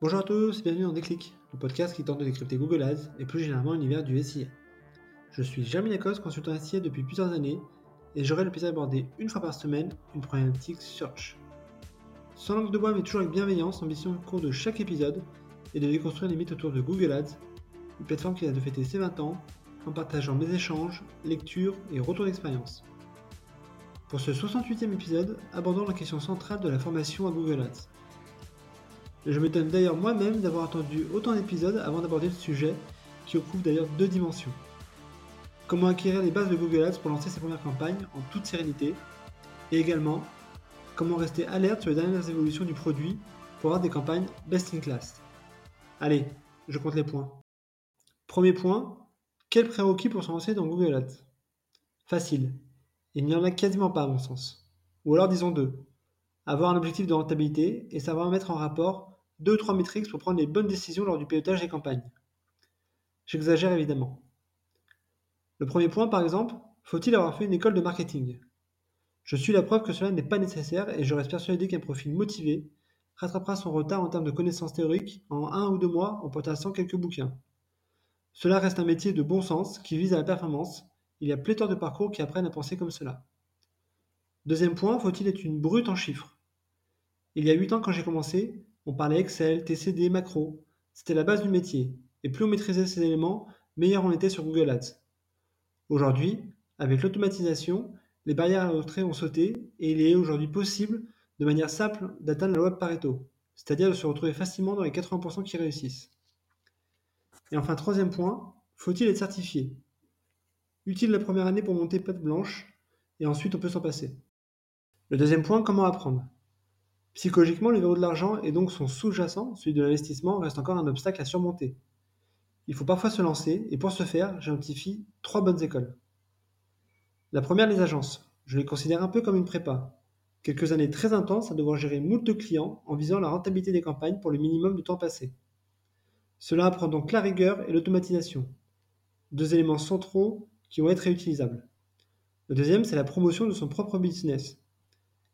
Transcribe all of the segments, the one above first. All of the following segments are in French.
Bonjour à tous et bienvenue dans Déclic, le podcast qui tente de décrypter Google Ads et plus généralement l'univers du SIA. Je suis Jeremy Lacoste, consultant SIA depuis plusieurs années et j'aurai le plaisir d'aborder une fois par semaine une problématique search. Sans langue de bois mais toujours avec bienveillance, l'ambition au cours de chaque épisode est de déconstruire les mythes autour de Google Ads, une plateforme qui a de fêter ses 20 ans en partageant mes échanges, lectures et retours d'expérience. Pour ce 68e épisode, abordons la question centrale de la formation à Google Ads. Je m'étonne d'ailleurs moi-même d'avoir attendu autant d'épisodes avant d'aborder le sujet, qui recouvre d'ailleurs deux dimensions. Comment acquérir les bases de Google Ads pour lancer ses premières campagnes en toute sérénité, et également comment rester alerte sur les dernières évolutions du produit pour avoir des campagnes best in class. Allez, je compte les points. Premier point, quel prérequis pour se lancer dans Google Ads? Facile. Il n'y en a quasiment pas à mon sens. Ou alors disons deux. Avoir un objectif de rentabilité et savoir mettre en rapport deux ou trois métriques pour prendre les bonnes décisions lors du pilotage des campagnes. J'exagère évidemment. Le premier point, par exemple, faut-il avoir fait une école de marketing? Je suis la preuve que cela n'est pas nécessaire et je reste persuadé qu'un profil motivé rattrapera son retard en termes de connaissances théoriques en un ou deux mois en potassant quelques bouquins. Cela reste un métier de bon sens qui vise à la performance. Il y a pléthore de parcours qui apprennent à penser comme cela. Deuxième point, faut-il être une brute en chiffres? Il y a 8 ans quand j'ai commencé, on parlait Excel, TCD, macro. C'était la base du métier. Et plus on maîtrisait ces éléments, meilleur on était sur Google Ads. Aujourd'hui, avec l'automatisation, les barrières à l'entrée ont sauté et il est aujourd'hui possible, de manière simple, d'atteindre la loi de Pareto, c'est-à-dire de se retrouver facilement dans les 80% qui réussissent. Et enfin, troisième point, faut-il être certifié? Utile la première année pour monter patte blanche, et ensuite on peut s'en passer. Le deuxième point, comment apprendre? Psychologiquement, le verrou de l'argent et donc son sous-jacent, celui de l'investissement, reste encore un obstacle à surmonter. Il faut parfois se lancer, et pour ce faire, j'identifie trois bonnes écoles. La première, les agences. Je les considère un peu comme une prépa. Quelques années très intenses à devoir gérer moult clients en visant la rentabilité des campagnes pour le minimum de temps passé. Cela apprend donc la rigueur et l'automatisation. Deux éléments centraux qui vont être réutilisables. Le deuxième, c'est la promotion de son propre business.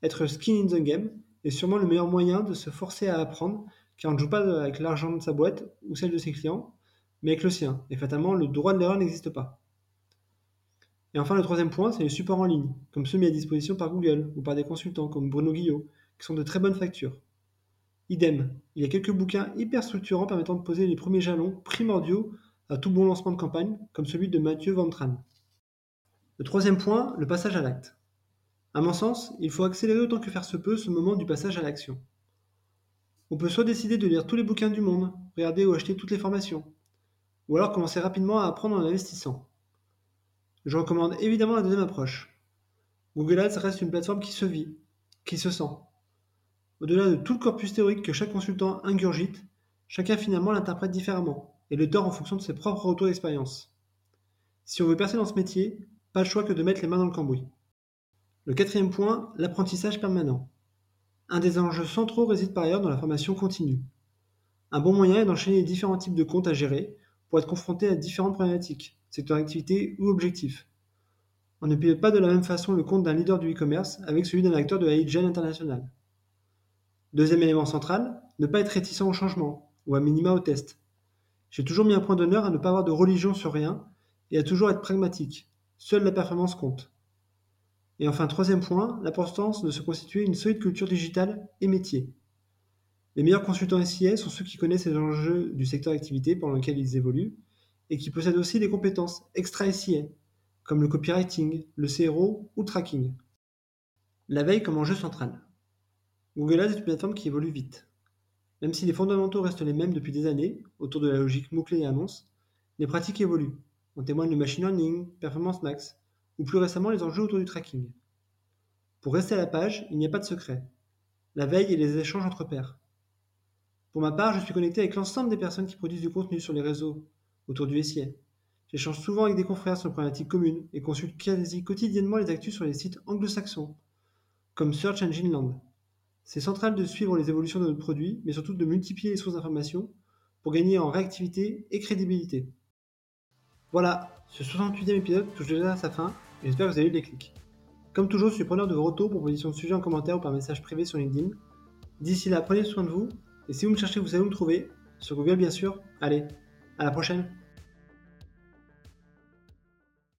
Être skin in the game, est sûrement le meilleur moyen de se forcer à apprendre, car on ne joue pas avec l'argent de sa boîte ou celle de ses clients, mais avec le sien. Et fatalement, le droit de l'erreur n'existe pas. Et enfin, le troisième point, c'est les supports en ligne, comme ceux mis à disposition par Google ou par des consultants comme Bruno Guillot, qui sont de très bonnes factures. Idem, il y a quelques bouquins hyper structurants permettant de poser les premiers jalons primordiaux à tout bon lancement de campagne, comme celui de Mathieu Ventran. Le troisième point, le passage à l'acte. À mon sens, il faut accélérer autant que faire se peut ce moment du passage à l'action. On peut soit décider de lire tous les bouquins du monde, regarder ou acheter toutes les formations, ou alors commencer rapidement à apprendre en investissant. Je recommande évidemment la deuxième approche. Google Ads reste une plateforme qui se vit, qui se sent. Au-delà de tout le corpus théorique que chaque consultant ingurgite, chacun finalement l'interprète différemment et le tord en fonction de ses propres retours d'expérience. Si on veut percer dans ce métier, pas le choix que de mettre les mains dans le cambouis. Le quatrième point, l'apprentissage permanent. Un des enjeux centraux réside par ailleurs dans la formation continue. Un bon moyen est d'enchaîner les différents types de comptes à gérer pour être confronté à différentes problématiques, secteurs d'activité ou objectifs. On ne pilote pas de la même façon le compte d'un leader du e-commerce avec celui d'un acteur de la lead gen international. Deuxième élément central, ne pas être réticent au changement, ou à minima au test. J'ai toujours mis un point d'honneur à ne pas avoir de religion sur rien et à toujours être pragmatique. Seule la performance compte. Et enfin, troisième point, l'importance de se constituer une solide culture digitale et métier. Les meilleurs consultants SIA sont ceux qui connaissent les enjeux du secteur d'activité pendant lequel ils évoluent et qui possèdent aussi des compétences extra SIA, comme le copywriting, le CRO ou le tracking. La veille comme enjeu central. Google Ads est une plateforme qui évolue vite. Même si les fondamentaux restent les mêmes depuis des années, autour de la logique mots-clés et annonces, les pratiques évoluent. En témoigne le machine learning, performance max, ou plus récemment les enjeux autour du tracking. Pour rester à la page, il n'y a pas de secret. La veille et les échanges entre pairs. Pour ma part, je suis connecté avec l'ensemble des personnes qui produisent du contenu sur les réseaux autour du SIA. J'échange souvent avec des confrères sur une problématique commune et consulte quasi quotidiennement les actus sur les sites anglo-saxons, comme Search Engine Land. C'est central de suivre les évolutions de notre produit, mais surtout de multiplier les sources d'informations pour gagner en réactivité et crédibilité. Voilà, ce 68e épisode touche déjà à sa fin et j'espère que vous avez eu des clics. Comme toujours, je suis preneur de vos retours, propositions de sujets en commentaire ou par message privé sur LinkedIn. D'ici là, prenez soin de vous Et si vous me cherchez, vous savez où me trouver. Sur Google, bien sûr. Allez, à la prochaine